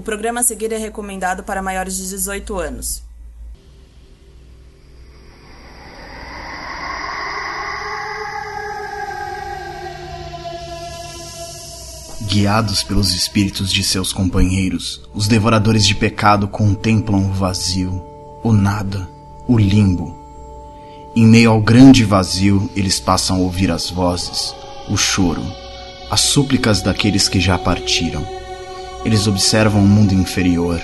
O programa a seguir é recomendado para maiores de 18 anos. Guiados pelos espíritos de seus companheiros, os devoradores de pecado contemplam o vazio, o nada, o limbo. Em meio ao grande vazio, eles passam a ouvir as vozes, o choro, as súplicas daqueles que já partiram. Eles observam o mundo inferior.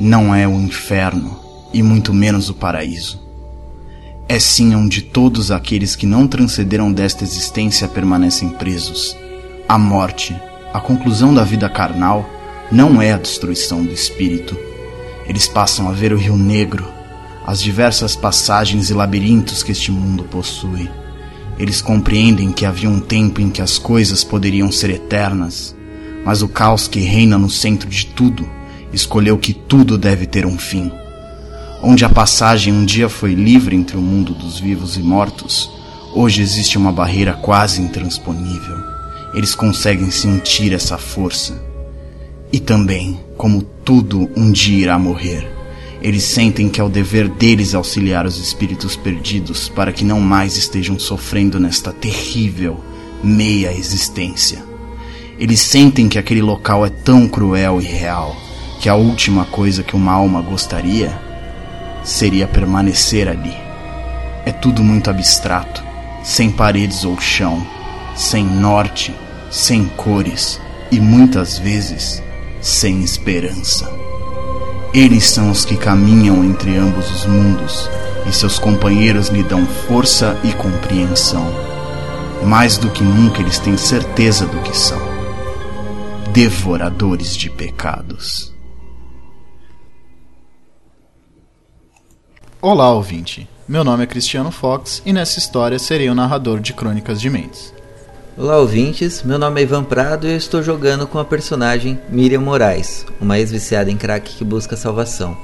Não é o inferno, e muito menos o paraíso. É sim onde todos aqueles que não transcenderam desta existência permanecem presos. A morte, a conclusão da vida carnal, não é a destruição do espírito. Eles passam a ver o Rio Negro, as diversas passagens e labirintos que este mundo possui. Eles compreendem que havia um tempo em que as coisas poderiam ser eternas, mas o caos que reina no centro de tudo escolheu que tudo deve ter um fim. Onde a passagem um dia foi livre entre o mundo dos vivos e mortos, hoje existe uma barreira quase intransponível. Eles conseguem sentir essa força. E também, como tudo um dia irá morrer, eles sentem que é o dever deles auxiliar os espíritos perdidos para que não mais estejam sofrendo nesta terrível meia existência. Eles sentem que aquele local é tão cruel e real que a última coisa que uma alma gostaria seria permanecer ali. É tudo muito abstrato, sem paredes ou chão, sem norte, sem cores e muitas vezes sem esperança. Eles são os que caminham entre ambos os mundos e seus companheiros lhe dão força e compreensão. Mais do que nunca eles têm certeza do que são devoradores de pecados. Olá, ouvinte. Meu nome é Cristiano Fox e nessa história serei o narrador de Crônicas de Mentes. Olá, ouvintes. Meu nome é Ivan Prado e eu estou jogando com a personagem Miriam Moraes, uma ex-viciada em crack que busca salvação.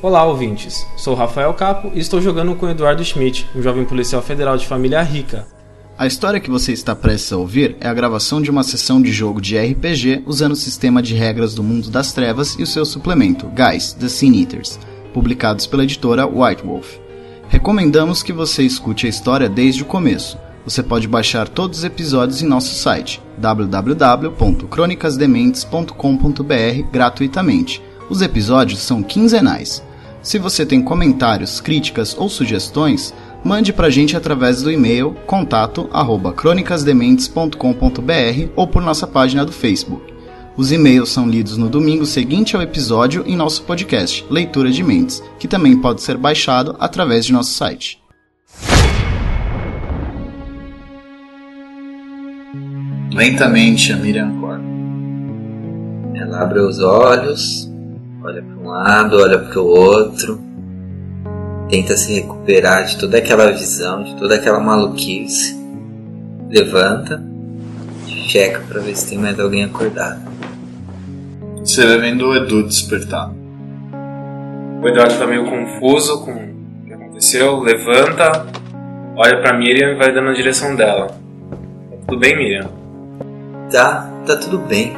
Olá, ouvintes. Sou Rafael Capo e estou jogando com Eduardo Schmidt, um jovem policial federal de família rica. A história que você está prestes a ouvir é a gravação de uma sessão de jogo de RPG usando o sistema de regras do Mundo das Trevas e o seu suplemento, Guys, The Sin Eaters, publicados pela editora White Wolf. Recomendamos que você escute a história desde o começo. Você pode baixar todos os episódios em nosso site www.cronicasdementes.com.br gratuitamente. Os episódios são quinzenais. Se você tem comentários, críticas ou sugestões, mande pra gente através do e-mail contato@cronicasdementes.com.br ou por nossa página do Facebook. Os e-mails são lidos no domingo seguinte ao episódio em nosso podcast Leitura de Mentes, que também pode ser baixado através de nosso site. Lentamente a Miriam acorda. Ela abre os olhos, olha para um lado, olha para o outro, tenta se recuperar de toda aquela visão, de toda aquela maluquice, levanta, checa para ver se tem mais alguém acordado. Você vai vendo o Edu despertar. O Eduardo está meio confuso com o que aconteceu, levanta, olha para Miriam e vai dando a direção dela. Tá tudo bem, Miriam? Tá, tá tudo bem.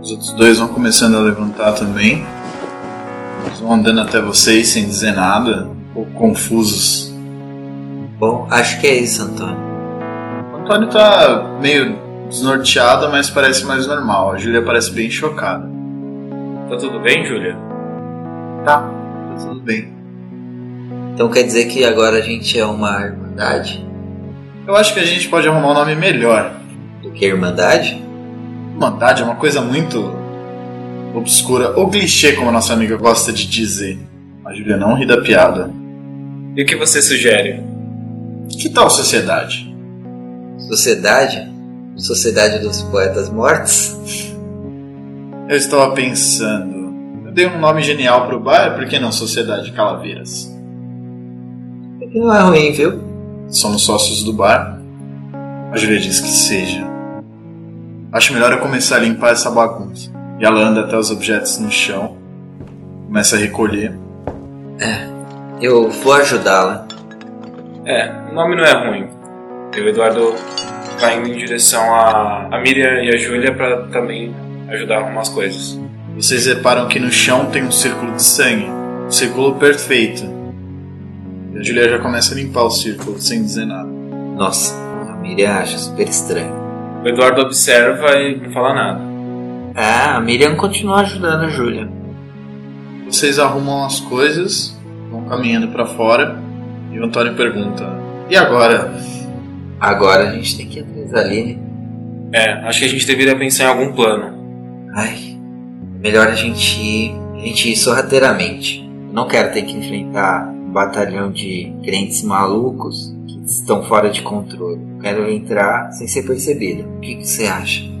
Os outros dois vão começando a levantar também. Eles vão andando até vocês sem dizer nada, um pouco confusos. Bom, acho que é isso, Antônio. O Antônio tá meio desnorteado, mas parece mais normal. A Júlia parece bem chocada. Tá tudo bem, Júlia? Tá, tá tudo bem. Então quer dizer que agora a gente é uma irmandade? Eu acho que a gente pode arrumar um nome melhor. Do que irmandade? Irmandade é uma coisa muito obscura, ou clichê, como a nossa amiga gosta de dizer. A Júlia não ri da piada. E o que você sugere? Que tal sociedade? Sociedade? Sociedade dos Poetas Mortos? Eu estava pensando. Eu dei um nome genial pro bar, por que não Sociedade Calaveiras? Não é ruim, viu? Somos sócios do bar. A Júlia diz que seja. Acho melhor eu começar a limpar essa bagunça. E ela anda até os objetos no chão, começa a recolher. É, eu vou ajudá-la. É, o nome não é ruim. E o Eduardo vai indo em direção a, a Miriam e a Júlia para também ajudar a arrumar as coisas. Vocês reparam que no chão tem um círculo de sangue. Um círculo perfeito. E a Julia já começa a limpar o círculo sem dizer nada. Nossa, a Miriam acha super estranho. O Eduardo observa e não fala nada. Ah, a Miriam continua ajudando a Júlia. Vocês arrumam as coisas, vão caminhando pra fora. E o Antônio pergunta: E agora? Agora a gente tem que ir atrás da Aline. É, acho que a gente deveria pensar em algum plano. Ai, melhor a gente ir, a gente ir sorrateiramente. Eu não quero ter que enfrentar um batalhão de crentes malucos que estão fora de controle. Eu quero entrar sem ser percebido. O que, que você acha?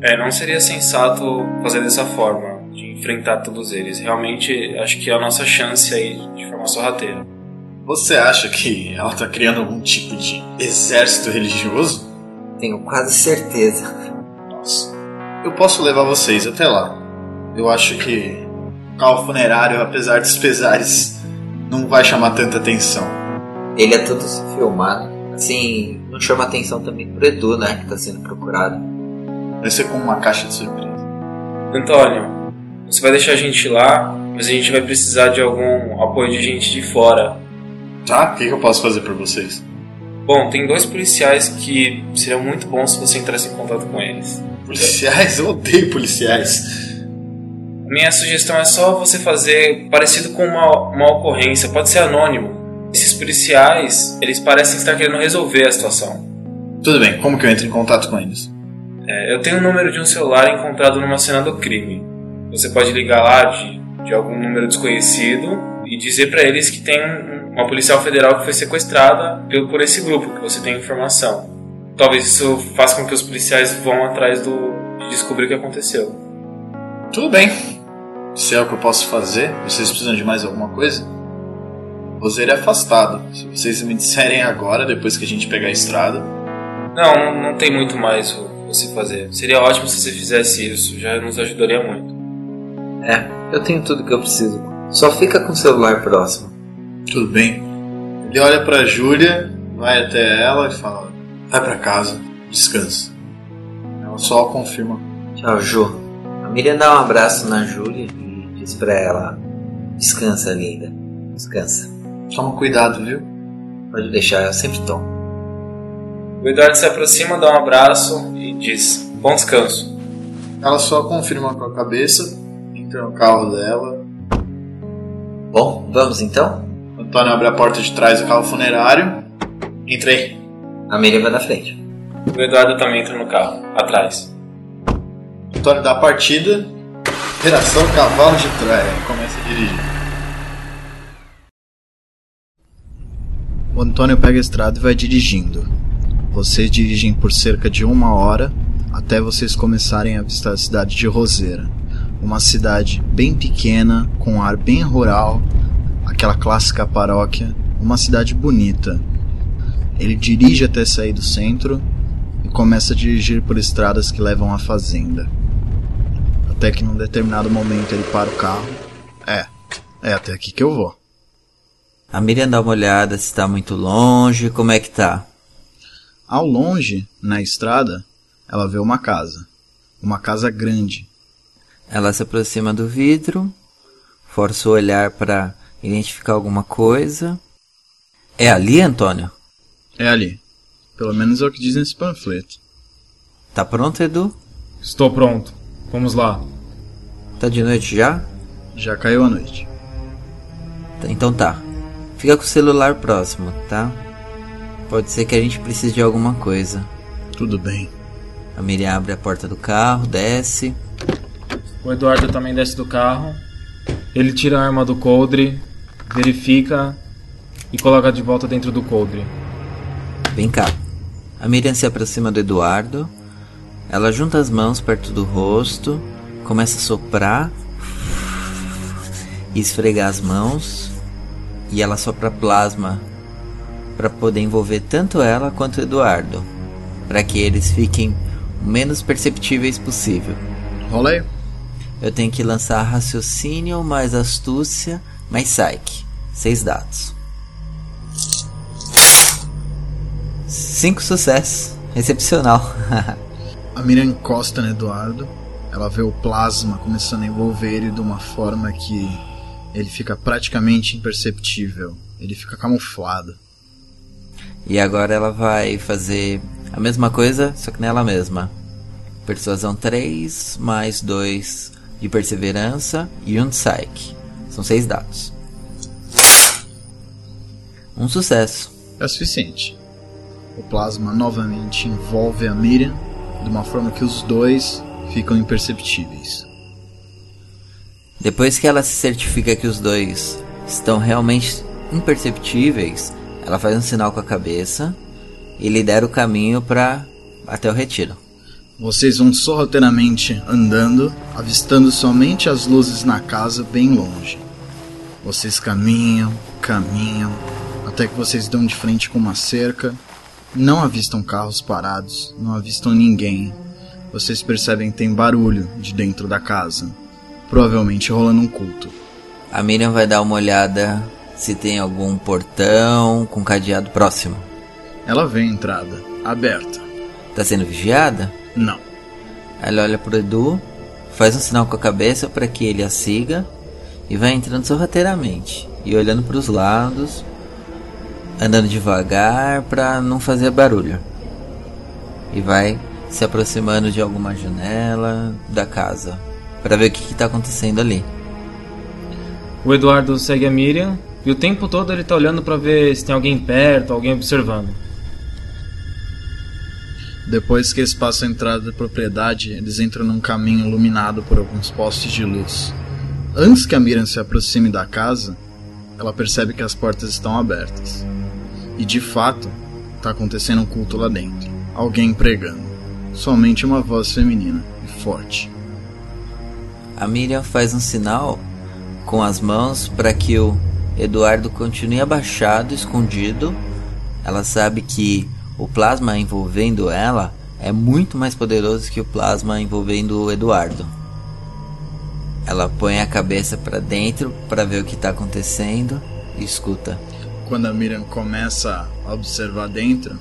É, não seria sensato fazer dessa forma, de enfrentar todos eles. Realmente, acho que é a nossa chance aí de forma sorrateira. Você acha que ela tá criando algum tipo de exército religioso? Tenho quase certeza. Nossa. Eu posso levar vocês até lá. Eu acho que o carro funerário, apesar dos pesares, não vai chamar tanta atenção. Ele é todo se filmado. Assim, não chama atenção também pro Edu, né? Que tá sendo procurado. Vai ser como uma caixa de surpresa. Antônio, você vai deixar a gente lá, mas a gente vai precisar de algum apoio de gente de fora. Tá? O que, que eu posso fazer por vocês? Bom, tem dois policiais que seria muito bom se você entrasse em contato com eles. Policiais? Eu odeio policiais. Minha sugestão é só você fazer parecido com uma, uma ocorrência, pode ser anônimo. Esses policiais, eles parecem estar querendo resolver a situação. Tudo bem, como que eu entro em contato com eles? É, eu tenho o número de um celular encontrado numa cena do crime. Você pode ligar lá de, de algum número desconhecido e dizer para eles que tem um- uma policial federal que foi sequestrada pelo- por esse grupo, que você tem informação. Talvez isso faça com que os policiais vão atrás do, de descobrir o que aconteceu. Tudo bem. Se é o que eu posso fazer, vocês precisam de mais alguma coisa? Roseiro é afastado. Se vocês me disserem agora, depois que a gente pegar a estrada. Não, não, tem muito mais você fazer. Seria ótimo se você fizesse isso, já nos ajudaria muito. É, eu tenho tudo que eu preciso. Só fica com o celular próximo. Tudo bem. Ele olha pra Júlia, vai até ela e fala: Vai pra casa, descansa. Ela só confirma. Tchau, Ju. A Miriam dá um abraço na Júlia e diz pra ela: Descansa, linda. Descansa. Toma cuidado, viu? Pode deixar, eu sempre tomo. O Eduardo se aproxima, dá um abraço e diz: Bom descanso. Ela só confirma com a cabeça, entra no carro dela. Bom, vamos então? Antônio abre a porta de trás do carro funerário. Entrei. A Miriam vai na frente. O Eduardo também entra no carro, atrás. Antônio dá a partida. Operação Cavalo de Troia. Começa a dirigir. O Antônio pega a estrada e vai dirigindo. Vocês dirigem por cerca de uma hora até vocês começarem a avistar a cidade de Roseira. Uma cidade bem pequena, com um ar bem rural, aquela clássica paróquia, uma cidade bonita. Ele dirige até sair do centro e começa a dirigir por estradas que levam à fazenda. Até que num determinado momento ele para o carro. É, é até aqui que eu vou. A Miriam dá uma olhada se tá muito longe, como é que tá? Ao longe, na estrada, ela vê uma casa. Uma casa grande. Ela se aproxima do vidro, força o olhar para identificar alguma coisa. É ali, Antônio? É ali. Pelo menos é o que diz nesse panfleto. Tá pronto, Edu? Estou pronto. Vamos lá. Tá de noite já? Já caiu a noite. Então tá. Fica com o celular próximo, tá? Pode ser que a gente precise de alguma coisa. Tudo bem. A Miriam abre a porta do carro, desce. O Eduardo também desce do carro. Ele tira a arma do coldre, verifica e coloca de volta dentro do coldre. Vem cá. A Miriam se aproxima do Eduardo. Ela junta as mãos perto do rosto, começa a soprar e esfregar as mãos. E ela sopra plasma para poder envolver tanto ela quanto Eduardo, para que eles fiquem o menos perceptíveis possível. Rola aí. Eu tenho que lançar raciocínio mais astúcia mais psyche. Seis dados. Cinco sucessos. Excepcional. A Miriam encosta no Eduardo. Ela vê o plasma começando a envolver ele de uma forma que ele fica praticamente imperceptível. Ele fica camuflado. E agora ela vai fazer a mesma coisa, só que nela mesma. Persuasão 3, mais 2 de perseverança e um de psyche. São seis dados. Um sucesso. É suficiente. O plasma novamente envolve a Miriam de uma forma que os dois ficam imperceptíveis. Depois que ela se certifica que os dois estão realmente imperceptíveis, ela faz um sinal com a cabeça e lidera o caminho para até o retiro. Vocês vão sorrateiramente andando, avistando somente as luzes na casa bem longe. Vocês caminham, caminham, até que vocês dão de frente com uma cerca. Não avistam carros parados, não avistam ninguém. Vocês percebem que tem barulho de dentro da casa, provavelmente rolando um culto. A Miriam vai dar uma olhada se tem algum portão com cadeado próximo. Ela vê a entrada, aberta. Tá sendo vigiada? Não. Ela olha pro Edu, faz um sinal com a cabeça para que ele a siga e vai entrando sorrateiramente e olhando para os lados, andando devagar para não fazer barulho. E vai se aproximando de alguma janela da casa para ver o que está acontecendo ali. O Eduardo segue a Miriam e o tempo todo ele tá olhando para ver se tem alguém perto, alguém observando. Depois que eles passam a entrada da propriedade, eles entram num caminho iluminado por alguns postes de luz. Antes que a Miriam se aproxime da casa, ela percebe que as portas estão abertas. E de fato, está acontecendo um culto lá dentro. Alguém pregando. Somente uma voz feminina e forte. A Miriam faz um sinal com as mãos para que o Eduardo continue abaixado, escondido. Ela sabe que o plasma envolvendo ela é muito mais poderoso que o plasma envolvendo o Eduardo. Ela põe a cabeça para dentro para ver o que está acontecendo e escuta. Quando a Miriam começa a observar dentro,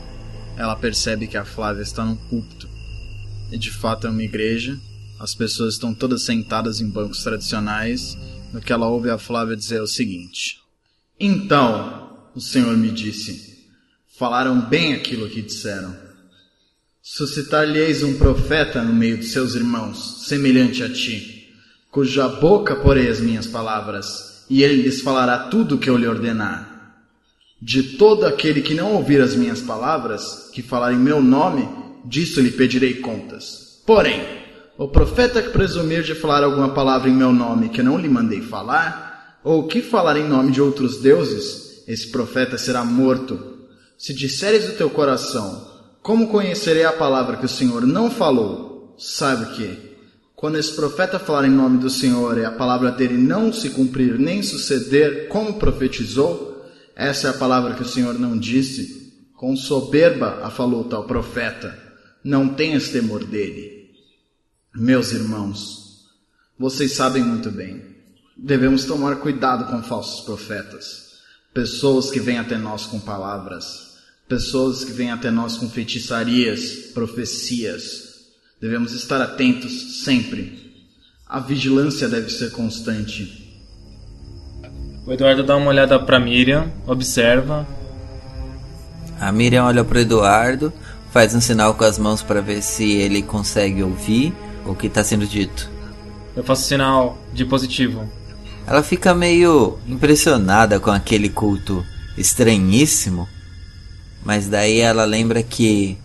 ela percebe que a Flávia está num púlpito. E de fato é uma igreja. As pessoas estão todas sentadas em bancos tradicionais. No que ela ouve a Flávia dizer o seguinte: Então, o Senhor me disse falaram bem aquilo que disseram. Suscitar-lhe-eis um profeta no meio de seus irmãos, semelhante a ti, cuja boca porei as minhas palavras, e ele lhes falará tudo o que eu lhe ordenar. De todo aquele que não ouvir as minhas palavras, que falar em meu nome, disso lhe pedirei contas. Porém, o profeta que presumir de falar alguma palavra em meu nome que não lhe mandei falar, ou que falar em nome de outros deuses, esse profeta será morto se disseres o teu coração, como conhecerei a palavra que o Senhor não falou? Sabe que, quando esse profeta falar em nome do Senhor e a palavra dele não se cumprir nem suceder como profetizou, essa é a palavra que o Senhor não disse. Com soberba a falou tal profeta. Não tenhas temor dele. Meus irmãos, vocês sabem muito bem, devemos tomar cuidado com falsos profetas, pessoas que vêm até nós com palavras pessoas que vêm até nós com feitiçarias, profecias. Devemos estar atentos sempre. A vigilância deve ser constante. O Eduardo dá uma olhada para Miriam, observa. A Miriam olha para Eduardo, faz um sinal com as mãos para ver se ele consegue ouvir o que está sendo dito. Eu faço sinal de positivo. Ela fica meio impressionada com aquele culto estranhíssimo mas daí ela lembra que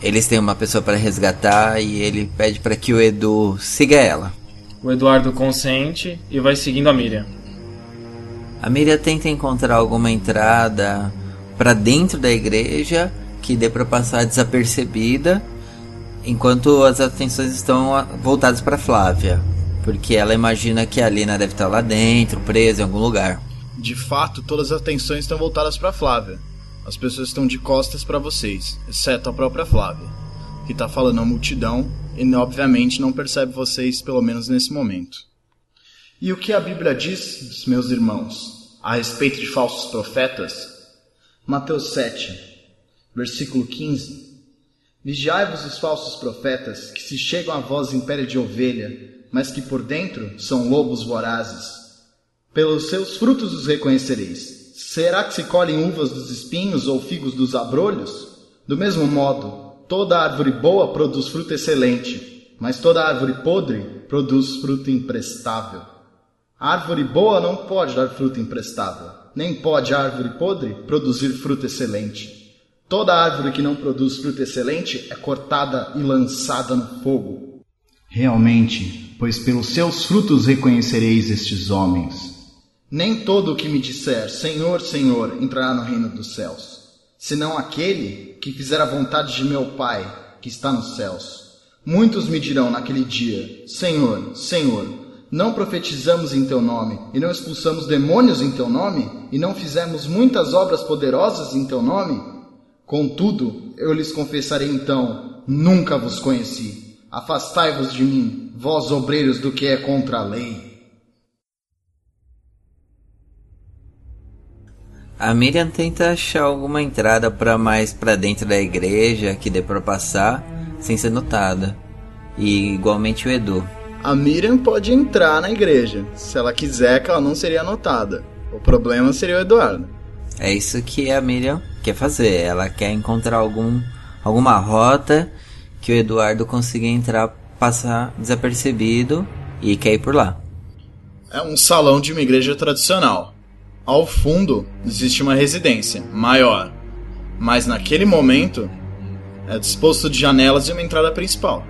eles têm uma pessoa para resgatar e ele pede para que o Edu siga ela. O Eduardo consente e vai seguindo a Miriam. A Miriam tenta encontrar alguma entrada para dentro da igreja que dê para passar desapercebida, enquanto as atenções estão voltadas para Flávia, porque ela imagina que a Lina deve estar lá dentro, presa em algum lugar. De fato, todas as atenções estão voltadas para Flávia. As pessoas estão de costas para vocês, exceto a própria Flávia, que está falando à multidão e obviamente não percebe vocês, pelo menos nesse momento. E o que a Bíblia diz, meus irmãos, a respeito de falsos profetas? Mateus 7, versículo 15. Vigiai-vos os falsos profetas, que se chegam a vós em pele de ovelha, mas que por dentro são lobos vorazes. Pelos seus frutos os reconhecereis. Será que se colhem uvas dos espinhos ou figos dos abrolhos? Do mesmo modo, toda árvore boa produz fruto excelente, mas toda árvore podre produz fruto imprestável. A árvore boa não pode dar fruto imprestável, nem pode a árvore podre produzir fruto excelente. Toda árvore que não produz fruto excelente é cortada e lançada no fogo. Realmente, pois pelos seus frutos reconhecereis estes homens. Nem todo o que me disser Senhor, Senhor entrará no reino dos céus, senão aquele que fizer a vontade de meu Pai que está nos céus. Muitos me dirão naquele dia: Senhor, Senhor, não profetizamos em teu nome, e não expulsamos demônios em teu nome, e não fizemos muitas obras poderosas em teu nome? Contudo, eu lhes confessarei então: nunca vos conheci. Afastai-vos de mim, vós obreiros do que é contra a lei. A Miriam tenta achar alguma entrada para mais para dentro da igreja que dê para passar sem ser notada. E igualmente o Edu. A Miriam pode entrar na igreja, se ela quiser que ela não seria notada. O problema seria o Eduardo. É isso que a Miriam quer fazer. Ela quer encontrar algum, alguma rota que o Eduardo consiga entrar, passar desapercebido e quer ir por lá. É um salão de uma igreja tradicional. Ao fundo existe uma residência maior, mas naquele momento é disposto de janelas e uma entrada principal.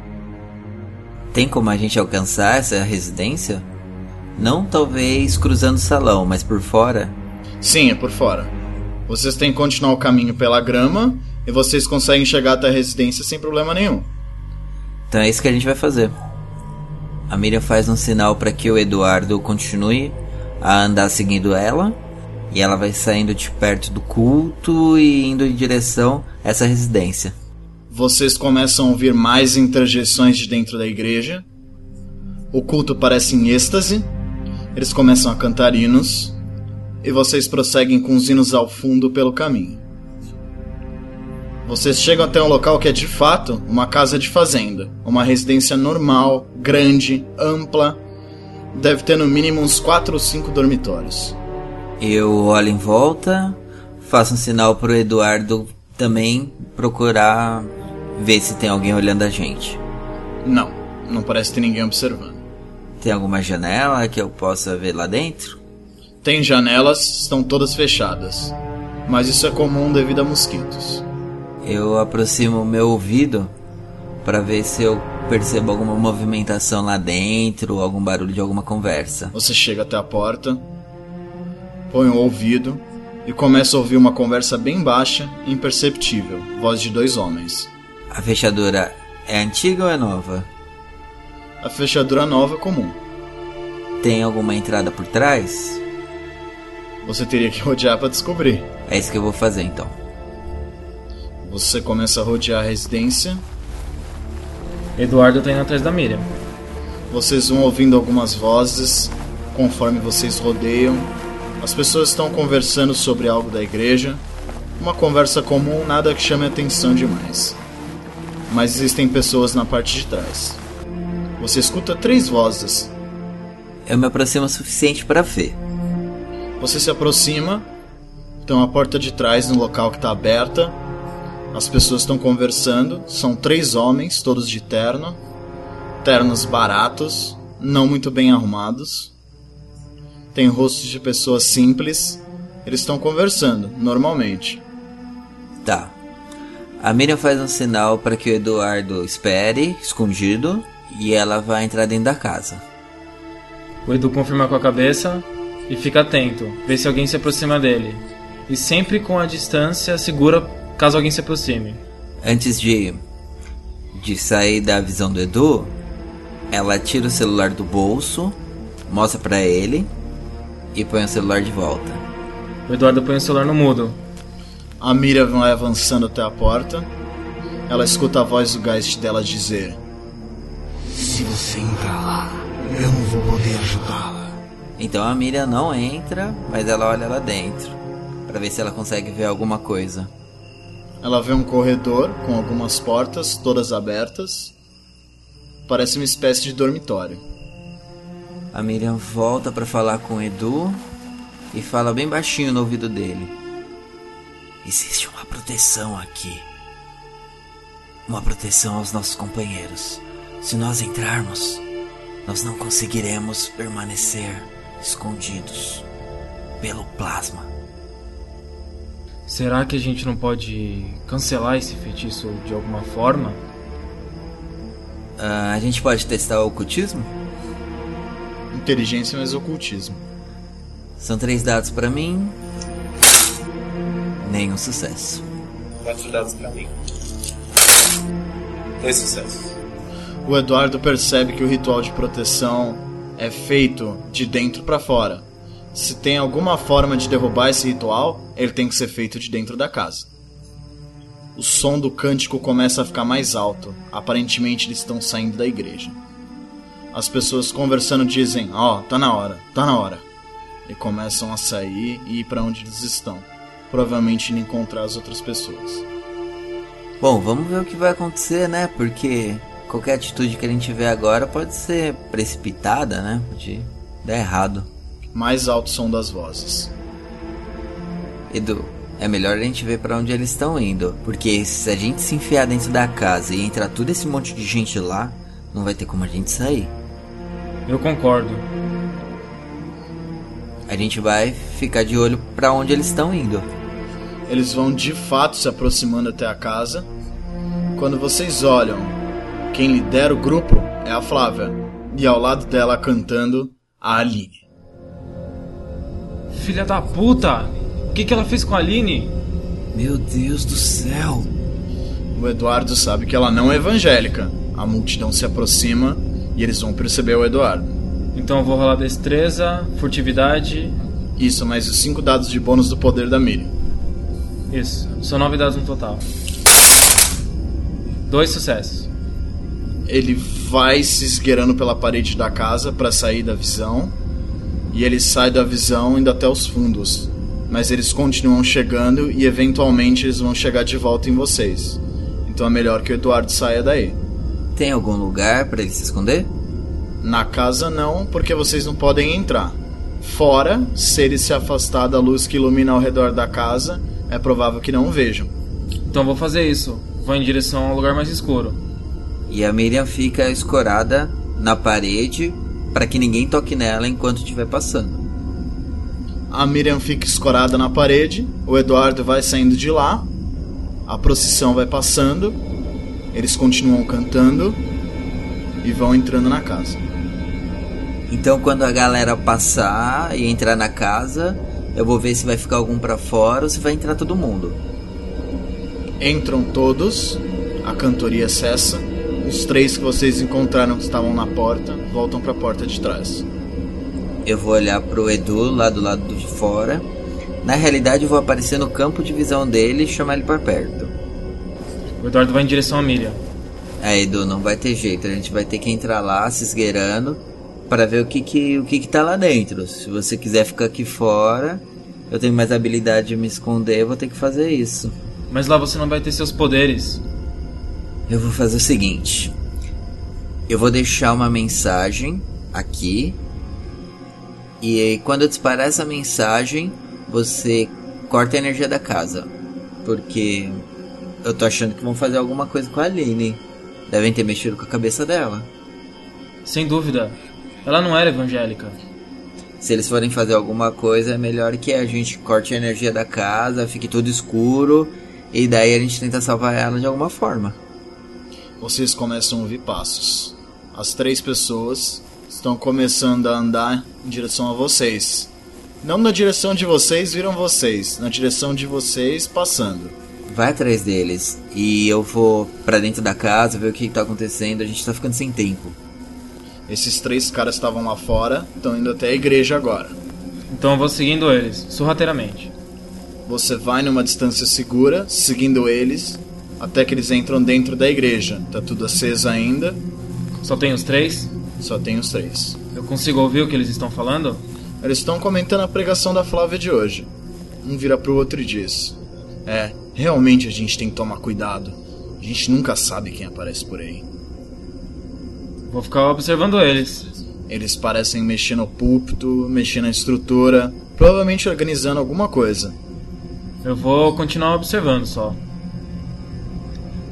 Tem como a gente alcançar essa residência? Não talvez cruzando o salão, mas por fora? Sim, é por fora. Vocês têm que continuar o caminho pela grama e vocês conseguem chegar até a residência sem problema nenhum. Então é isso que a gente vai fazer. A Miriam faz um sinal para que o Eduardo continue a andar seguindo ela. E ela vai saindo de perto do culto e indo em direção a essa residência. Vocês começam a ouvir mais interjeições de dentro da igreja. O culto parece em êxtase. Eles começam a cantar hinos e vocês prosseguem com os hinos ao fundo pelo caminho. Vocês chegam até um local que é de fato uma casa de fazenda, uma residência normal, grande, ampla, deve ter no mínimo uns 4 ou 5 dormitórios. Eu olho em volta, faço um sinal pro Eduardo também procurar ver se tem alguém olhando a gente. Não, não parece ter ninguém observando. Tem alguma janela que eu possa ver lá dentro? Tem janelas, estão todas fechadas. Mas isso é comum devido a mosquitos. Eu aproximo o meu ouvido para ver se eu percebo alguma movimentação lá dentro, algum barulho de alguma conversa. Você chega até a porta, põe o ouvido e começa a ouvir uma conversa bem baixa imperceptível, voz de dois homens. A fechadura é antiga ou é nova? A fechadura nova é comum. Tem alguma entrada por trás? Você teria que rodear para descobrir. É isso que eu vou fazer então. Você começa a rodear a residência. Eduardo tá indo atrás da Miriam. Vocês vão ouvindo algumas vozes conforme vocês rodeiam. As pessoas estão conversando sobre algo da igreja. Uma conversa comum, nada que chame atenção demais. Mas existem pessoas na parte de trás. Você escuta três vozes. Eu me aproximo o suficiente para ver. Você se aproxima, tem uma porta de trás no local que está aberta. As pessoas estão conversando. São três homens, todos de terno. Ternos baratos, não muito bem arrumados. Tem rostos de pessoas simples. Eles estão conversando, normalmente. Tá. A Miriam faz um sinal para que o Eduardo espere, escondido, e ela vai entrar dentro da casa. O Edu confirma com a cabeça e fica atento, vê se alguém se aproxima dele. E sempre com a distância segura caso alguém se aproxime. Antes de, de sair da visão do Edu, ela tira o celular do bolso, mostra para ele e põe o celular de volta. O Eduardo põe o celular no mudo. A Miriam vai avançando até a porta. Ela escuta a voz do geist dela dizer: Se você entrar lá, eu não vou poder ajudá-la. Então a Miriam não entra, mas ela olha lá dentro para ver se ela consegue ver alguma coisa. Ela vê um corredor com algumas portas, todas abertas. Parece uma espécie de dormitório. A Miriam volta para falar com o Edu e fala bem baixinho no ouvido dele. Existe uma proteção aqui. Uma proteção aos nossos companheiros. Se nós entrarmos, nós não conseguiremos permanecer escondidos pelo plasma. Será que a gente não pode cancelar esse feitiço de alguma forma? Ah, a gente pode testar o ocultismo? Inteligência mais ocultismo. São três dados pra mim. Nenhum sucesso. Quatro dados pra mim. Dois sucessos. O Eduardo percebe que o ritual de proteção é feito de dentro pra fora. Se tem alguma forma de derrubar esse ritual, ele tem que ser feito de dentro da casa. O som do cântico começa a ficar mais alto. Aparentemente eles estão saindo da igreja. As pessoas conversando dizem: "Ó, tá na hora, tá na hora". E começam a sair e ir pra onde eles estão, provavelmente indo encontrar as outras pessoas. Bom, vamos ver o que vai acontecer, né? Porque qualquer atitude que a gente tiver agora pode ser precipitada, né? Pode dar errado. Mais alto som das vozes. Edu, é melhor a gente ver pra onde eles estão indo, porque se a gente se enfiar dentro da casa e entrar todo esse monte de gente lá, não vai ter como a gente sair. Eu concordo. A gente vai ficar de olho pra onde eles estão indo. Eles vão de fato se aproximando até a casa. Quando vocês olham, quem lidera o grupo é a Flávia. E ao lado dela cantando, a Aline. Filha da puta! O que, que ela fez com a Aline? Meu Deus do céu! O Eduardo sabe que ela não é evangélica. A multidão se aproxima e eles vão perceber o Eduardo. Então eu vou rolar destreza, furtividade. Isso, mais os cinco dados de bônus do poder da Miriam. Isso. São nove dados no total. Dois sucessos. Ele vai se esgueirando pela parede da casa para sair da visão. E ele sai da visão indo até os fundos. Mas eles continuam chegando e eventualmente eles vão chegar de volta em vocês. Então é melhor que o Eduardo saia daí. Tem algum lugar pra ele se esconder? Na casa não, porque vocês não podem entrar. Fora, se ele se afastar da luz que ilumina ao redor da casa, é provável que não o vejam. Então vou fazer isso. Vou em direção ao lugar mais escuro. E a Miriam fica escorada na parede para que ninguém toque nela enquanto estiver passando. A Miriam fica escorada na parede, o Eduardo vai saindo de lá, a procissão vai passando, eles continuam cantando e vão entrando na casa. Então quando a galera passar e entrar na casa, eu vou ver se vai ficar algum pra fora ou se vai entrar todo mundo. Entram todos, a cantoria cessa, os três que vocês encontraram que estavam na porta voltam para a porta de trás. Eu vou olhar pro Edu lá do lado de fora. Na realidade, eu vou aparecer no campo de visão dele e chamar ele para perto. O Eduardo vai em direção à Miriam. É, Edu, não vai ter jeito. A gente vai ter que entrar lá se esgueirando para ver o que que, o que que tá lá dentro. Se você quiser ficar aqui fora, eu tenho mais habilidade de me esconder, eu vou ter que fazer isso. Mas lá você não vai ter seus poderes. Eu vou fazer o seguinte. Eu vou deixar uma mensagem aqui. E aí, quando eu disparar essa mensagem, você corta a energia da casa. Porque eu tô achando que vão fazer alguma coisa com a Aline. Devem ter mexido com a cabeça dela. Sem dúvida. Ela não era evangélica. Se eles forem fazer alguma coisa, é melhor que a gente corte a energia da casa, fique tudo escuro. E daí a gente tenta salvar ela de alguma forma. Vocês começam a ouvir passos. As três pessoas estão começando a andar em direção a vocês. Não na direção de vocês, viram vocês. Na direção de vocês, passando. Vai atrás deles. E eu vou pra dentro da casa ver o que tá acontecendo. A gente tá ficando sem tempo. Esses três caras estavam lá fora, estão indo até a igreja agora. Então eu vou seguindo eles, sorrateiramente. Você vai numa distância segura, seguindo eles, até que eles entram dentro da igreja. Tá tudo aceso ainda, Só tem os três? só tem os três. Eu consigo ouvir o que eles estão falando? Eles estão comentando a pregação da Flávia de hoje. Um vira pro outro e diz: É, Realmente a gente tem que tomar cuidado. A gente nunca sabe quem aparece por aí. Vou ficar observando eles. Eles parecem mexer no púlpito, mexer na estrutura, provavelmente organizando alguma coisa. Eu vou continuar observando só.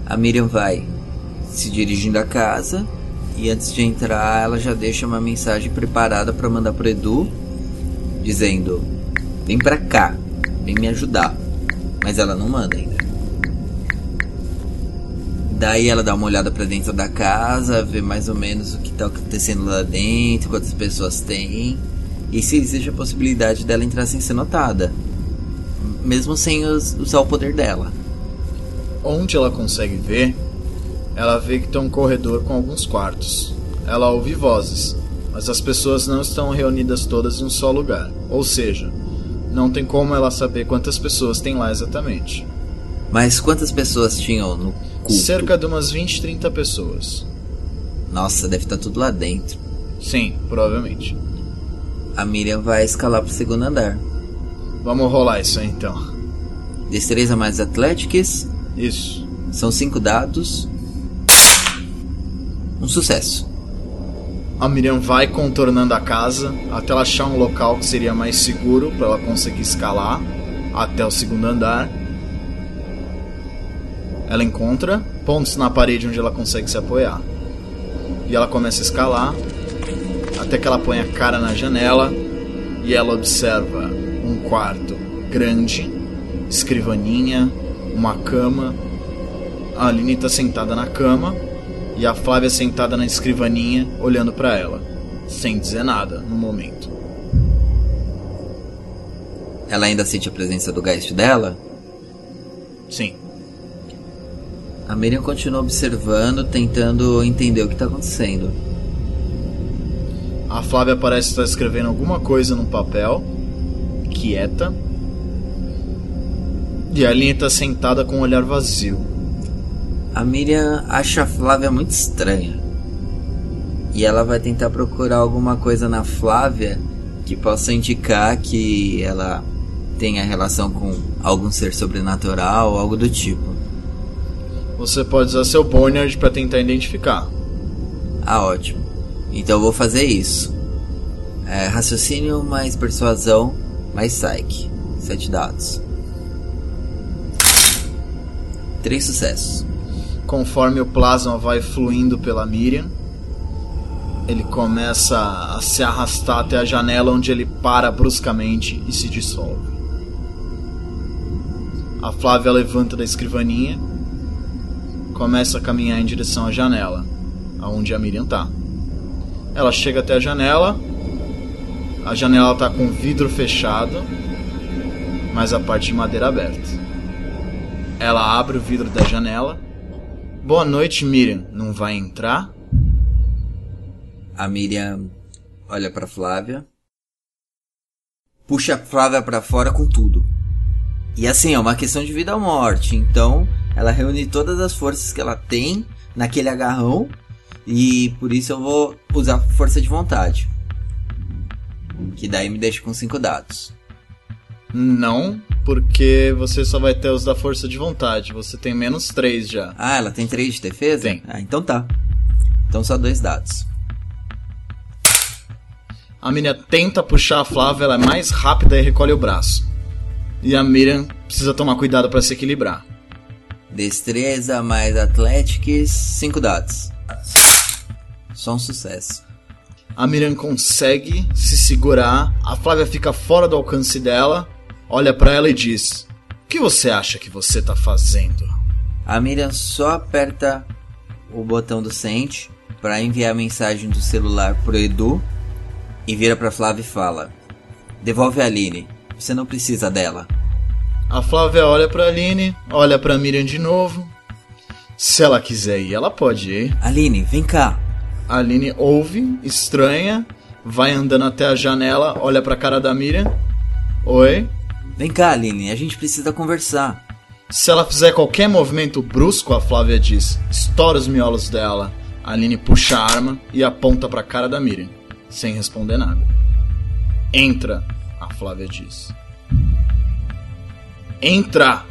A Miriam vai se dirigindo à casa e antes de entrar ela já deixa uma mensagem preparada para mandar pro Edu dizendo: "Vem pra cá, vem me ajudar". Mas ela não manda ainda. Daí ela dá uma olhada pra dentro da casa, vê mais ou menos o que tá acontecendo lá dentro, quantas pessoas tem, e se existe a possibilidade dela entrar sem ser notada, mesmo sem us- usar o poder dela. Onde ela consegue ver, ela vê que tem um corredor com alguns quartos. Ela ouve vozes, mas as pessoas não estão reunidas todas em um só lugar. Ou seja, não tem como ela saber quantas pessoas tem lá exatamente. Mas quantas pessoas tinham no culto? Cerca de umas 20, 30 pessoas. Nossa, deve estar tudo lá dentro. Sim, provavelmente. A Miriam vai escalar pro segundo andar. Vamos rolar isso aí então. Destreza mais Athletics, Isso. são cinco dados. Um sucesso. A Miriam vai contornando a casa até ela achar um local que seria mais seguro para ela conseguir escalar até o segundo andar. Ela encontra pontos na parede onde ela consegue se apoiar. E ela começa a escalar até que ela põe a cara na janela e ela observa um quarto grande, escrivaninha, uma cama. A Aline está sentada na cama e a Flávia sentada na escrivaninha olhando para ela, sem dizer nada no momento. Ela ainda sente a presença do geist dela? Sim. A Miriam continua observando, tentando entender o que está acontecendo. A Flávia parece estar escrevendo alguma coisa num papel, quieta. E a Aline está sentada com um olhar vazio. A Miriam acha a Flávia muito estranha. E ela vai tentar procurar alguma coisa na Flávia que possa indicar que ela tenha relação com algum ser sobrenatural ou algo do tipo. Você pode usar seu Boneyard para tentar identificar. Ah, ótimo. Então eu vou fazer isso. É, raciocínio mais persuasão mais psyche. Sete dados. Três sucessos. Conforme o plasma vai fluindo pela Miriam, ele começa a se arrastar até a janela onde ele para bruscamente e se dissolve. A Flávia levanta da escrivaninha, começa a caminhar em direção à janela, aonde a Miriam tá. Ela chega até a janela, a janela tá com vidro fechado, mas a parte de madeira aberta. Ela abre o vidro da janela. Boa noite, Miriam. Não vai entrar? A Miriam olha pra Flávia. Puxa a Flávia pra fora com tudo. E assim, é uma questão de vida ou morte. Então, ela reúne todas as forças que ela tem naquele agarrão. E por isso eu vou usar força de vontade. Que daí me deixa com cinco dados. Não, porque você só vai ter os da força de vontade. Você tem menos 3 já. Ah, ela tem três de defesa? Tem. Ah, então tá. Então só dois dados. A Miriam tenta puxar a Flávia, ela é mais rápida e recolhe o braço. E a Miriam precisa tomar cuidado para se equilibrar. Destreza mais Athletics, cinco dados. Só um sucesso. A Miriam consegue se segurar, a Flávia fica fora do alcance dela, olha para ela e diz: O que você acha que você tá fazendo? A Miriam só aperta o botão do send para enviar a mensagem do celular pro Edu e vira pra Flávia e fala: Devolve a Aline, você não precisa dela. A Flávia olha pra Aline, olha pra Miriam de novo. Se ela quiser ir, ela pode ir. Aline, vem cá. A Aline ouve, estranha, vai andando até a janela, olha pra cara da Miriam. Oi? Vem cá, Aline, a gente precisa conversar. Se ela fizer qualquer movimento brusco, a Flávia diz: estoura os miolos dela. A Aline puxa a arma e aponta pra cara da Miriam, sem responder nada. Entra, a Flávia diz. Entra!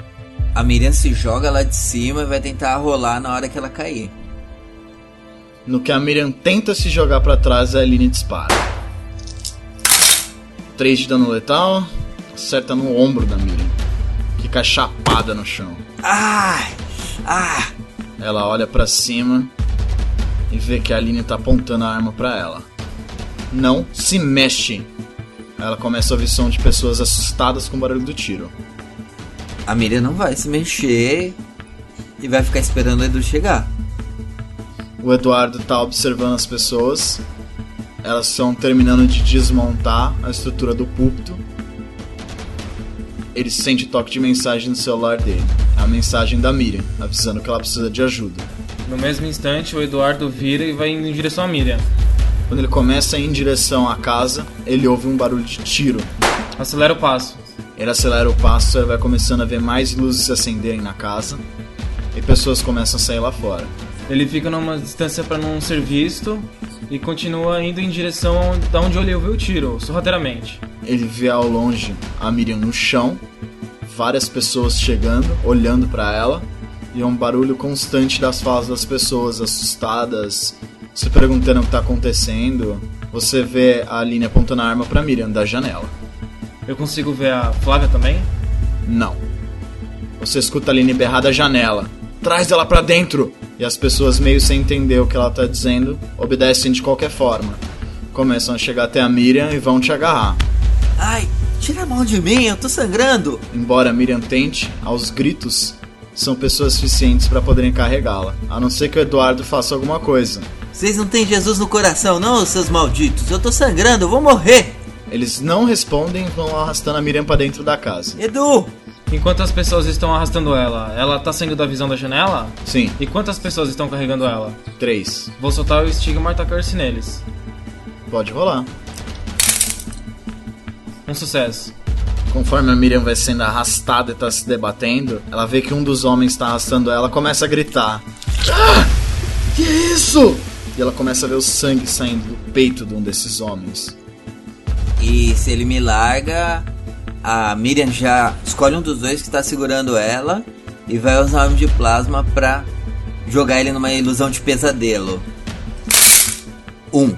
A Miriam se joga lá de cima e vai tentar rolar na hora que ela cair. No que a Miriam tenta se jogar pra trás, a Aline dispara. 3 de dano letal, acerta no ombro da Miriam. Fica chapada no chão. Ai! Ah! Ela olha pra cima e vê que a Aline tá apontando a arma pra ela. Não se mexe! Ela começa a ouvir som de pessoas assustadas com o barulho do tiro. A Miriam não vai se mexer e vai ficar esperando o Edu chegar. O Eduardo tá observando as pessoas. Elas estão terminando de desmontar a estrutura do púlpito. Ele sente o toque de mensagem no celular dele. É a mensagem da Miriam, avisando que ela precisa de ajuda. No mesmo instante, o Eduardo vira e vai em direção à Miriam. Quando ele começa a ir em direção à casa, ele ouve um barulho de tiro. Acelera o passo. Ele acelera o passo, ele vai começando a ver mais luzes se acenderem na casa. E pessoas começam a sair lá fora. Ele fica numa distância para não ser visto e continua indo em direção da onde ele ouviu o tiro, sorrateiramente. Ele vê ao longe a Miriam no chão, várias pessoas chegando, olhando para ela, e é um barulho constante das falas das pessoas assustadas, se perguntando o que tá acontecendo. Você vê a Aline apontando a arma pra Miriam da janela. Eu consigo ver a Flávia também? Não. Você escuta a Aline berrar da janela. Traz ela pra dentro! E as pessoas, meio sem entender o que ela tá dizendo, obedecem de qualquer forma. Começam a chegar até a Miriam e vão te agarrar. Ai, tira a mão de mim, eu tô sangrando! Embora Miriam tente, aos gritos, são pessoas suficientes para poderem carregá-la. A não ser que o Eduardo faça alguma coisa. Vocês não têm Jesus no coração, não, seus malditos? Eu tô sangrando, eu vou morrer! Eles não respondem e vão arrastando a Miriam pra dentro da casa. Edu! Enquanto as pessoas estão arrastando ela, ela tá saindo da visão da janela? Sim, E quantas pessoas estão carregando ela? três. Vou soltar o estigma e tacar-se neles. Pode rolar. Um sucesso. Conforme a Miriam vai sendo arrastada e tá se debatendo, ela vê que um dos homens tá arrastando ela começa a gritar. Ah! Que é isso? E ela começa a ver o sangue saindo do peito de um desses homens. E se ele me larga, a Miriam já escolhe um dos dois que tá segurando ela e vai usar o arma de plasma pra jogar ele numa ilusão de pesadelo. Um.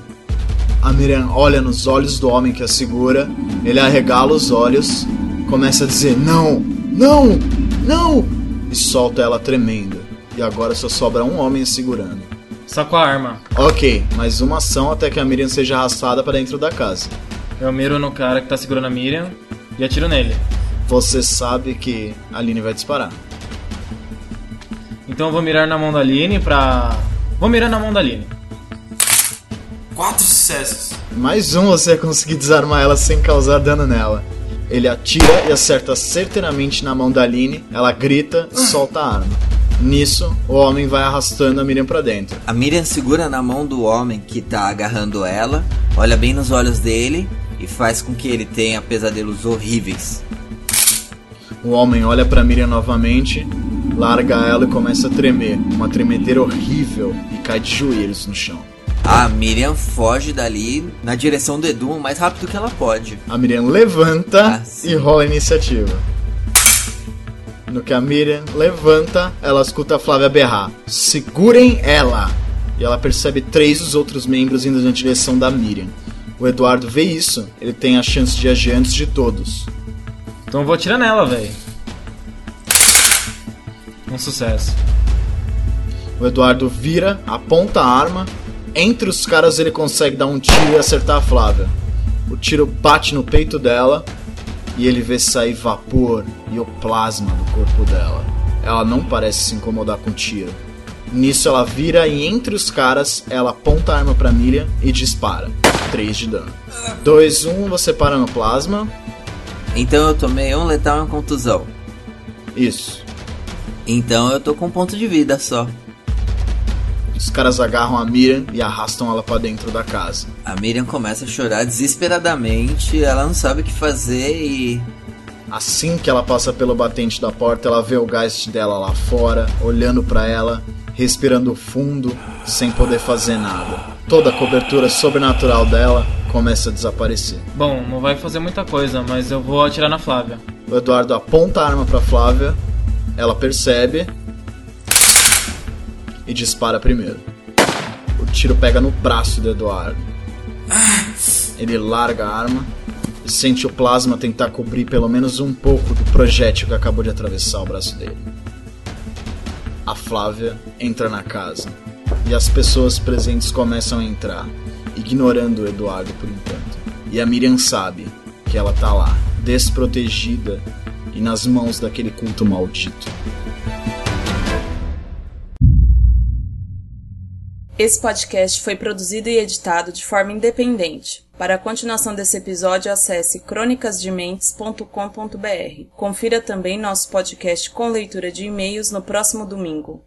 A Miriam olha nos olhos do homem que a segura, ele arregala os olhos, começa a dizer não, não, não, e solta ela tremendo. E agora só sobra um homem a segurando. Saco a arma. Ok, mais uma ação até que a Miriam seja arrastada para dentro da casa. Eu miro no cara que tá segurando a Miriam e atiro nele. Você sabe que a Aline vai disparar. Então eu vou mirar na mão da Aline pra. Vou mirar na mão da Aline. Quatro sucessos. Mais um você vai conseguir desarmar ela sem causar dano nela. Ele atira e acerta certeiramente na mão da Aline, ela grita e solta a arma. Nisso, o homem vai arrastando a Miriam pra dentro. A Miriam segura na mão do homem que tá agarrando ela, olha bem nos olhos dele e faz com que ele tenha pesadelos horríveis. O homem olha pra Miriam novamente, larga ela e começa a tremer. Uma tremedeira horrível e cai de joelhos no chão. A Miriam foge dali na direção do Edu o mais rápido que ela pode. A Miriam levanta Ah, e rola a iniciativa. No que a Miriam levanta, ela escuta a Flávia berrar: Segurem ela! E ela percebe três dos outros membros indo na direção da Miriam. O Eduardo vê isso, ele tem a chance de agir antes de todos. Então eu vou atirar nela, velho. Um sucesso. O Eduardo vira, aponta a arma, entre os caras ele consegue dar um tiro e acertar a Flávia. O tiro bate no peito dela e ele vê sair vapor e o plasma do corpo dela. Ela não parece se incomodar com o tiro. Nisso ela vira e entre os caras ela aponta a arma pra Miriam e dispara. 3 de dano. 2, 1, você para no plasma. Então eu tomei um letal e uma contusão. Isso. Então eu tô com um ponto de vida só. Os caras agarram a Miriam e arrastam ela pra dentro da casa. A Miriam começa a chorar desesperadamente, ela não sabe o que fazer e. Assim que ela passa pelo batente da porta, ela vê o geist dela lá fora, olhando pra ela, respirando fundo, sem poder fazer nada. Toda a cobertura sobrenatural dela começa a desaparecer. Bom, não vai fazer muita coisa, mas eu vou atirar na Flávia. O Eduardo aponta a arma pra Flávia Ela percebe e dispara primeiro. O tiro pega no braço do Eduardo. Ele larga a arma e sente o plasma tentar cobrir pelo menos um pouco do projétil que acabou de atravessar o braço dele. A Flávia entra na casa e as pessoas presentes começam a entrar, ignorando o Eduardo por enquanto. E a Miriam sabe que ela tá lá, desprotegida e nas mãos daquele culto maldito. Esse podcast foi produzido e editado de forma independente. Para a continuação desse episódio, acesse crônicasdementes.com.br. Confira também nosso podcast com leitura de e-mails no próximo domingo.